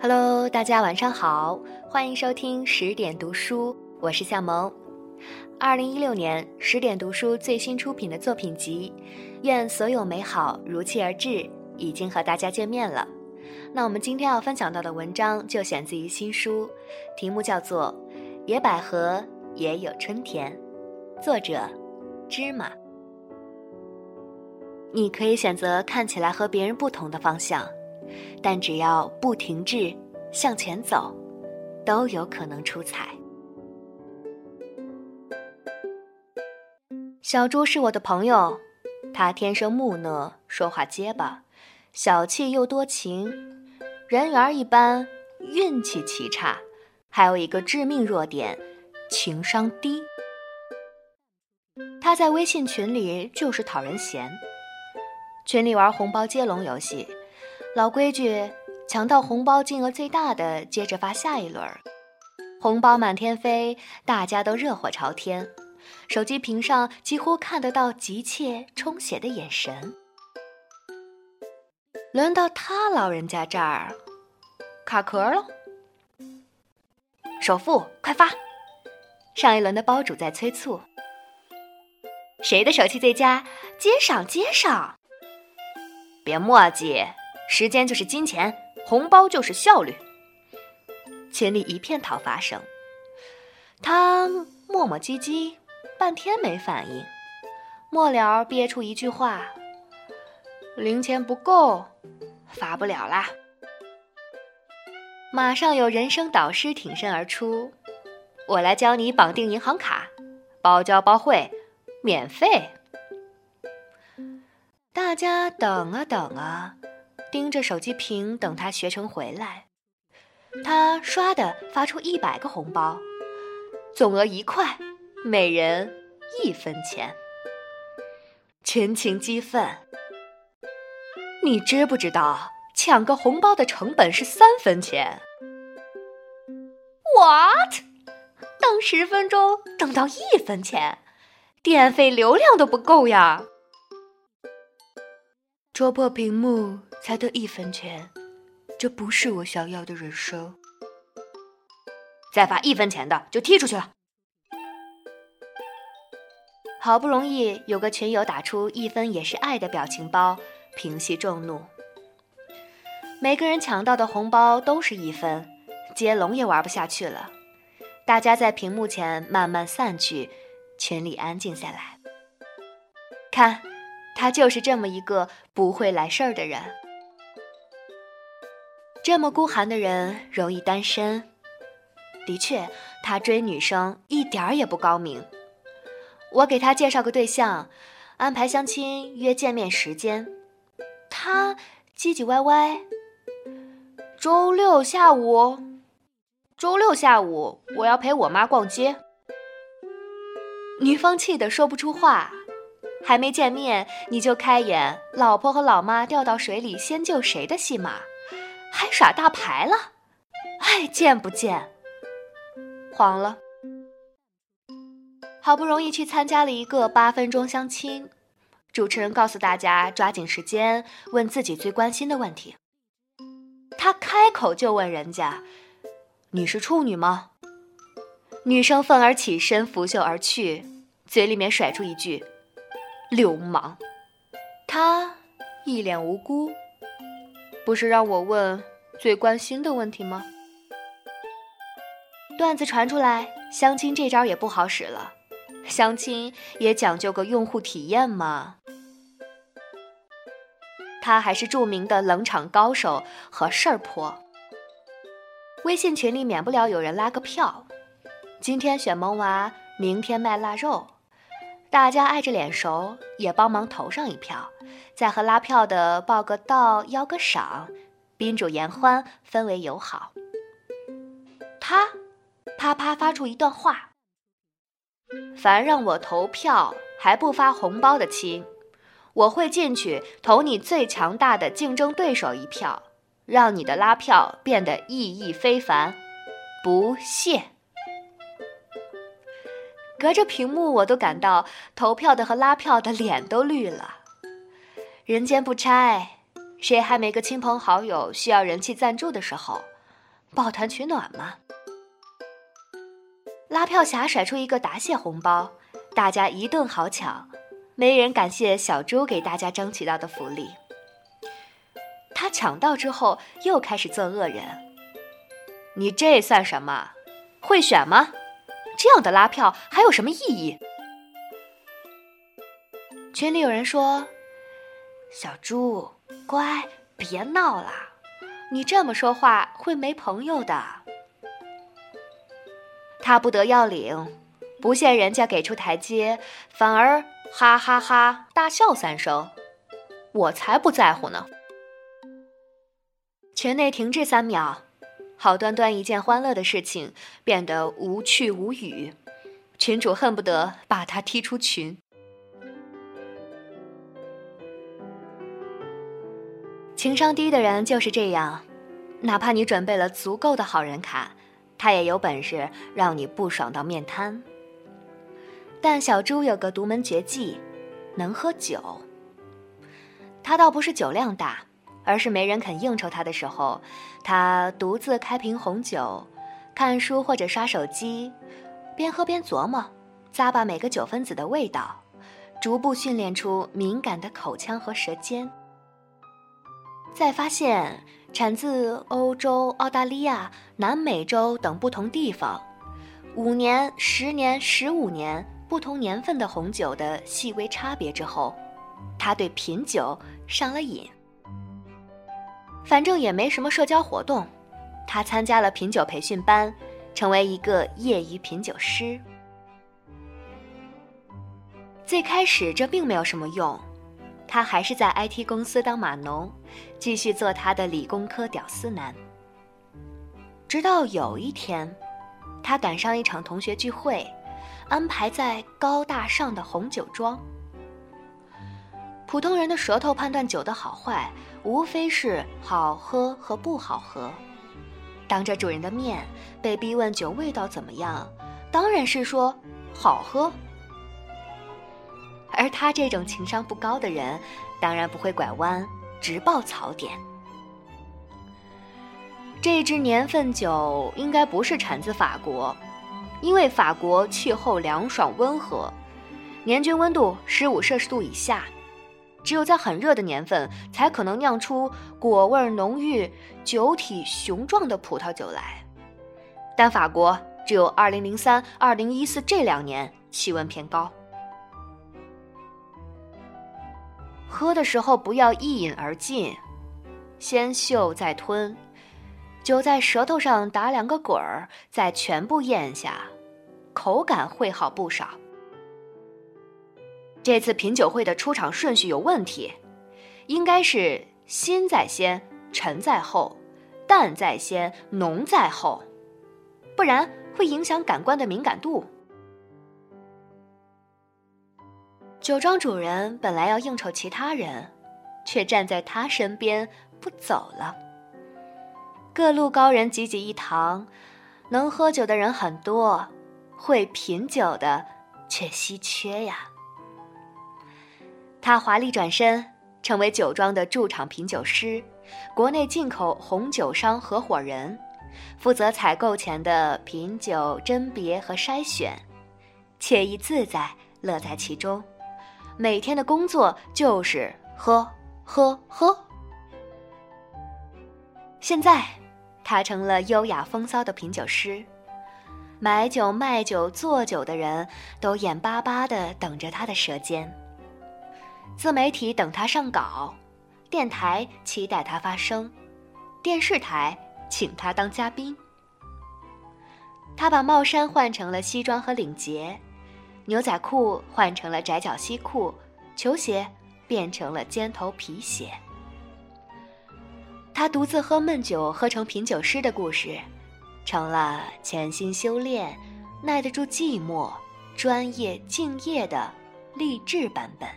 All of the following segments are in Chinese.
Hello，大家晚上好，欢迎收听十点读书，我是夏萌。二零一六年十点读书最新出品的作品集《愿所有美好如期而至》已经和大家见面了。那我们今天要分享到的文章就选自于新书，题目叫做《野百合也有春天》，作者芝麻。你可以选择看起来和别人不同的方向。但只要不停滞，向前走，都有可能出彩。小猪是我的朋友，他天生木讷，说话结巴，小气又多情，人缘一般，运气奇差，还有一个致命弱点，情商低。他在微信群里就是讨人嫌，群里玩红包接龙游戏。老规矩，抢到红包金额最大的接着发下一轮红包满天飞，大家都热火朝天，手机屏上几乎看得到急切充血的眼神。轮到他老人家这儿，卡壳了。首付快发！上一轮的包主在催促。谁的手气最佳？接上接上！别墨迹。时间就是金钱，红包就是效率。群里一片讨伐声，他磨磨唧唧，半天没反应，末了憋出一句话：“零钱不够，发不了啦。”马上有人生导师挺身而出：“我来教你绑定银行卡，包教包会，免费。”大家等啊等啊。盯着手机屏等他学成回来，他唰的发出一百个红包，总额一块，每人一分钱。群情激愤，你知不知道抢个红包的成本是三分钱？What？等十分钟等到一分钱，电费流量都不够呀！戳破屏幕。才得一分钱，这不是我想要的人生。再发一分钱的就踢出去了。好不容易有个群友打出“一分也是爱”的表情包，平息众怒。每个人抢到的红包都是一分，接龙也玩不下去了。大家在屏幕前慢慢散去，群里安静下来。看，他就是这么一个不会来事儿的人。这么孤寒的人容易单身，的确，他追女生一点儿也不高明。我给他介绍个对象，安排相亲约见面时间，他唧唧歪歪。周六下午，周六下午我要陪我妈逛街。女方气得说不出话，还没见面你就开演老婆和老妈掉到水里先救谁的戏码。还耍大牌了，哎见不见，黄了。好不容易去参加了一个八分钟相亲，主持人告诉大家抓紧时间问自己最关心的问题。他开口就问人家：“你是处女吗？”女生愤而起身拂袖而去，嘴里面甩出一句：“流氓。”他一脸无辜。不是让我问最关心的问题吗？段子传出来，相亲这招也不好使了。相亲也讲究个用户体验嘛。他还是著名的冷场高手和事儿婆。微信群里免不了有人拉个票，今天选萌娃，明天卖腊肉，大家碍着脸熟，也帮忙投上一票。再和拉票的报个到，邀个赏，宾主言欢，氛围友好。他啪啪发出一段话：凡让我投票还不发红包的亲，我会进去投你最强大的竞争对手一票，让你的拉票变得意义非凡。不谢。隔着屏幕，我都感到投票的和拉票的脸都绿了。人间不拆，谁还没个亲朋好友需要人气赞助的时候？抱团取暖吗。拉票侠甩出一个答谢红包，大家一顿好抢，没人感谢小猪给大家争取到的福利。他抢到之后又开始做恶人。你这算什么？会选吗？这样的拉票还有什么意义？群里有人说：“小猪，乖，别闹了，你这么说话会没朋友的。”他不得要领，不见人家给出台阶，反而哈哈哈大笑三声。我才不在乎呢！群内停滞三秒，好端端一件欢乐的事情变得无趣无语，群主恨不得把他踢出群。情商低的人就是这样，哪怕你准备了足够的好人卡，他也有本事让你不爽到面瘫。但小猪有个独门绝技，能喝酒。他倒不是酒量大，而是没人肯应酬他的时候，他独自开瓶红酒，看书或者刷手机，边喝边琢磨，咂巴每个酒分子的味道，逐步训练出敏感的口腔和舌尖。再发现，产自欧洲、澳大利亚、南美洲等不同地方，五年、十年、十五年不同年份的红酒的细微差别之后，他对品酒上了瘾。反正也没什么社交活动，他参加了品酒培训班，成为一个业余品酒师。最开始这并没有什么用。他还是在 IT 公司当码农，继续做他的理工科屌丝男。直到有一天，他赶上一场同学聚会，安排在高大上的红酒庄。普通人的舌头判断酒的好坏，无非是好喝和不好喝。当着主人的面被逼问酒味道怎么样，当然是说好喝。而他这种情商不高的人，当然不会拐弯，直报槽点。这支年份酒应该不是产自法国，因为法国气候凉爽温和，年均温度十五摄氏度以下，只有在很热的年份才可能酿出果味浓郁、酒体雄壮的葡萄酒来。但法国只有二零零三、二零一四这两年气温偏高。喝的时候不要一饮而尽，先嗅再吞，酒在舌头上打两个滚儿，再全部咽下，口感会好不少。这次品酒会的出场顺序有问题，应该是新在先，沉在后，淡在先，浓在后，不然会影响感官的敏感度。酒庄主人本来要应酬其他人，却站在他身边不走了。各路高人济济一堂，能喝酒的人很多，会品酒的却稀缺呀。他华丽转身，成为酒庄的驻场品酒师，国内进口红酒商合伙人，负责采购前的品酒甄别和筛选，惬意自在，乐在其中。每天的工作就是喝喝喝。现在，他成了优雅风骚的品酒师，买酒、卖酒、做酒的人都眼巴巴的等着他的舌尖。自媒体等他上稿，电台期待他发声，电视台请他当嘉宾。他把帽衫换成了西装和领结。牛仔裤换成了窄脚西裤，球鞋变成了尖头皮鞋。他独自喝闷酒，喝成品酒师的故事，成了潜心修炼、耐得住寂寞、专业敬业的励志版本。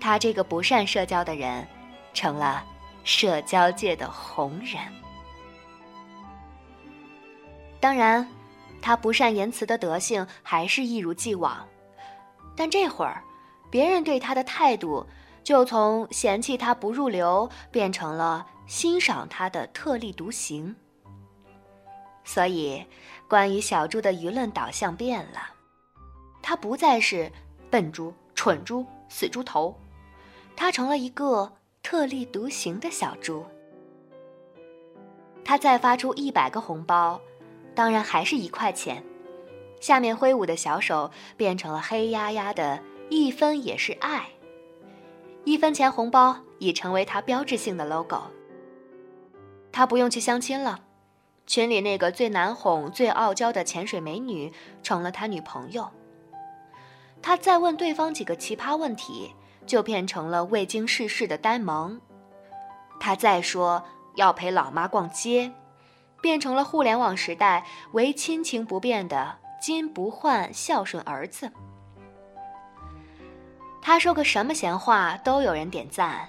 他这个不善社交的人，成了社交界的红人。当然。他不善言辞的德性还是一如既往，但这会儿，别人对他的态度就从嫌弃他不入流变成了欣赏他的特立独行。所以，关于小猪的舆论导向变了，他不再是笨猪、蠢猪、死猪头，它成了一个特立独行的小猪。他再发出一百个红包，当然还是一块钱。下面挥舞的小手变成了黑压压的一分也是爱。一分钱红包已成为他标志性的 logo。他不用去相亲了，群里那个最难哄、最傲娇的潜水美女成了他女朋友。他再问对方几个奇葩问题，就变成了未经世事的呆萌。他再说要陪老妈逛街，变成了互联网时代唯亲情不变的。金不换孝顺儿子。他说个什么闲话都有人点赞，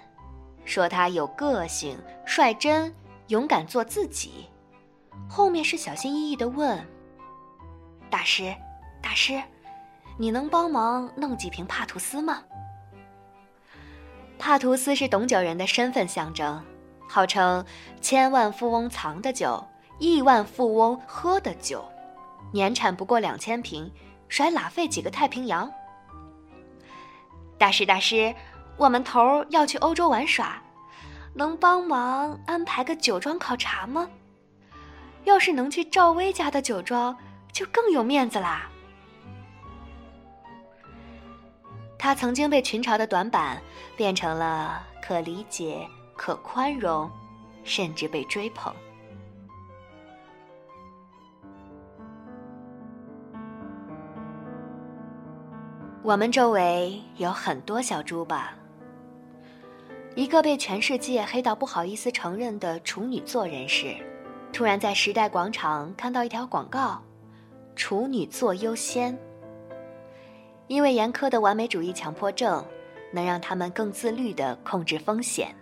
说他有个性、率真、勇敢做自己。后面是小心翼翼的问：“大师，大师，你能帮忙弄几瓶帕图斯吗？”帕图斯是懂酒人的身份象征，号称千万富翁藏的酒，亿万富翁喝的酒。年产不过两千瓶，甩拉费几个太平洋。大师大师，我们头儿要去欧洲玩耍，能帮忙安排个酒庄考察吗？要是能去赵薇家的酒庄，就更有面子啦。他曾经被群嘲的短板，变成了可理解、可宽容，甚至被追捧。我们周围有很多小猪吧。一个被全世界黑到不好意思承认的处女座人士，突然在时代广场看到一条广告：“处女座优先。”因为严苛的完美主义强迫症，能让他们更自律地控制风险。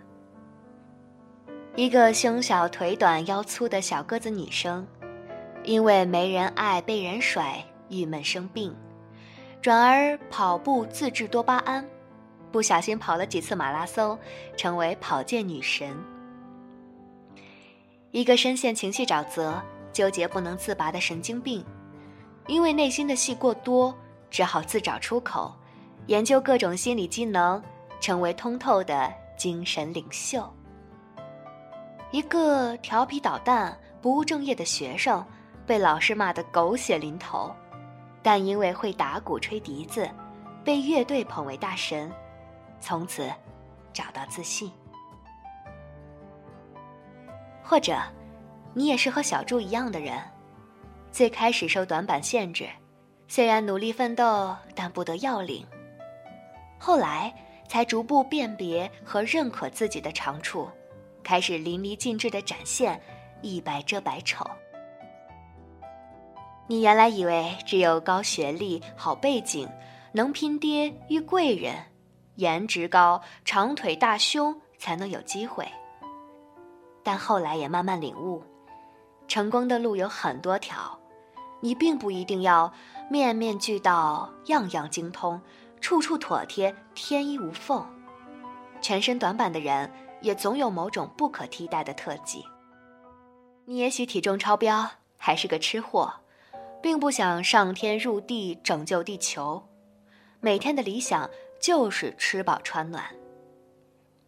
一个胸小腿短腰粗的小个子女生，因为没人爱被人甩，郁闷生病。转而跑步自制多巴胺，不小心跑了几次马拉松，成为跑健女神。一个深陷情绪沼泽、纠结不能自拔的神经病，因为内心的戏过多，只好自找出口，研究各种心理机能，成为通透的精神领袖。一个调皮捣蛋、不务正业的学生，被老师骂得狗血淋头。但因为会打鼓、吹笛子，被乐队捧为大神，从此找到自信。或者，你也是和小猪一样的人，最开始受短板限制，虽然努力奋斗，但不得要领。后来才逐步辨别和认可自己的长处，开始淋漓尽致的展现，一白遮百丑。你原来以为只有高学历、好背景、能拼爹遇贵人、颜值高、长腿大胸才能有机会，但后来也慢慢领悟，成功的路有很多条，你并不一定要面面俱到、样样精通、处处妥帖、天衣无缝，全身短板的人也总有某种不可替代的特技。你也许体重超标，还是个吃货。并不想上天入地拯救地球，每天的理想就是吃饱穿暖。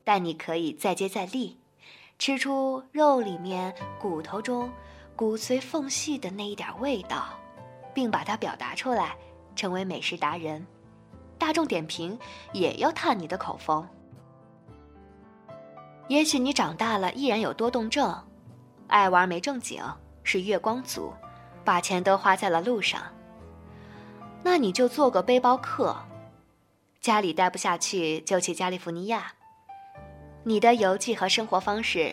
但你可以再接再厉，吃出肉里面骨头中骨髓缝隙的那一点味道，并把它表达出来，成为美食达人。大众点评也要探你的口风。也许你长大了依然有多动症，爱玩没正经，是月光族。把钱都花在了路上，那你就做个背包客，家里待不下去就去加利福尼亚。你的游记和生活方式，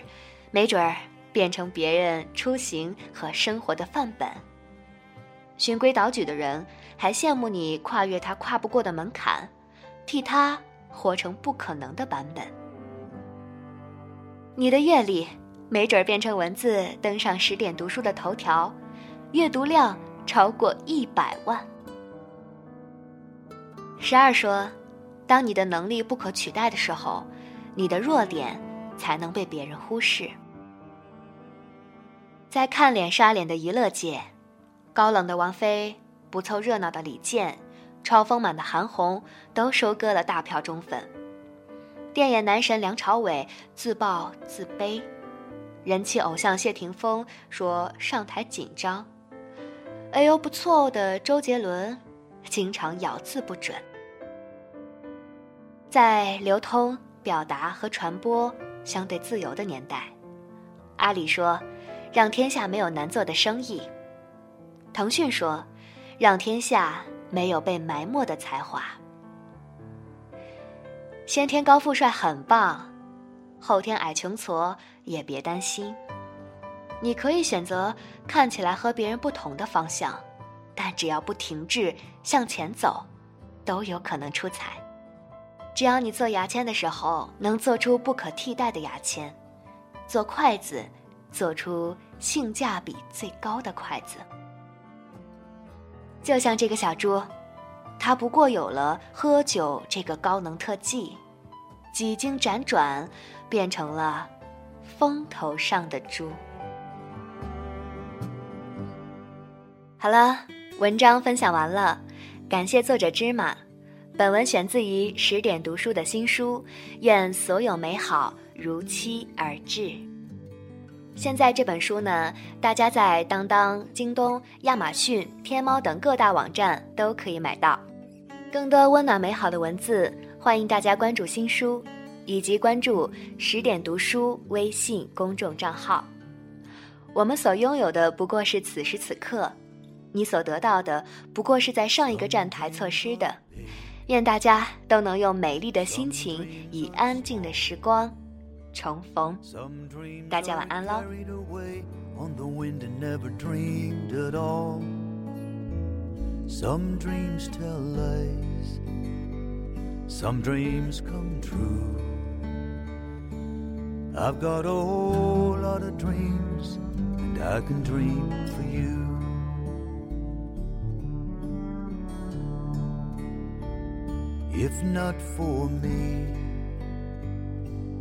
没准儿变成别人出行和生活的范本。循规蹈矩的人还羡慕你跨越他跨不过的门槛，替他活成不可能的版本。你的阅历没准儿变成文字登上十点读书的头条。阅读量超过一百万。十二说，当你的能力不可取代的时候，你的弱点才能被别人忽视。在看脸刷脸的娱乐界，高冷的王菲、不凑热闹的李健、超丰满的韩红都收割了大票忠粉。电眼男神梁朝伟自曝自卑，人气偶像谢霆锋说上台紧张，哎呦不错的周杰伦经常咬字不准。在流通、表达和传播相对自由的年代，阿里说：“让天下没有难做的生意。”腾讯说：“让天下没有被埋没的才华。”先天高富帅很棒，后天矮穷矬也别担心。你可以选择看起来和别人不同的方向，但只要不停滞向前走，都有可能出彩。只要你做牙签的时候能做出不可替代的牙签，做筷子，做出性价比最高的筷子。就像这个小猪，它不过有了喝酒这个高能特技，几经辗转，变成了风头上的猪。好了，文章分享完了，感谢作者芝麻。本文选自于十点读书的新书，愿所有美好如期而至。现在这本书呢，大家在当当、京东、亚马逊、天猫等各大网站都可以买到。更多温暖美好的文字，欢迎大家关注新书，以及关注十点读书微信公众账号。我们所拥有的不过是此时此刻，你所得到的不过是在上一个站台错失的。愿大家都能用美丽的心情，以安静的时光重逢。大家晚安喽。Some dreams tell lies, some dreams come true. I've got a whole lot of dreams, and I can dream for you. If not for me,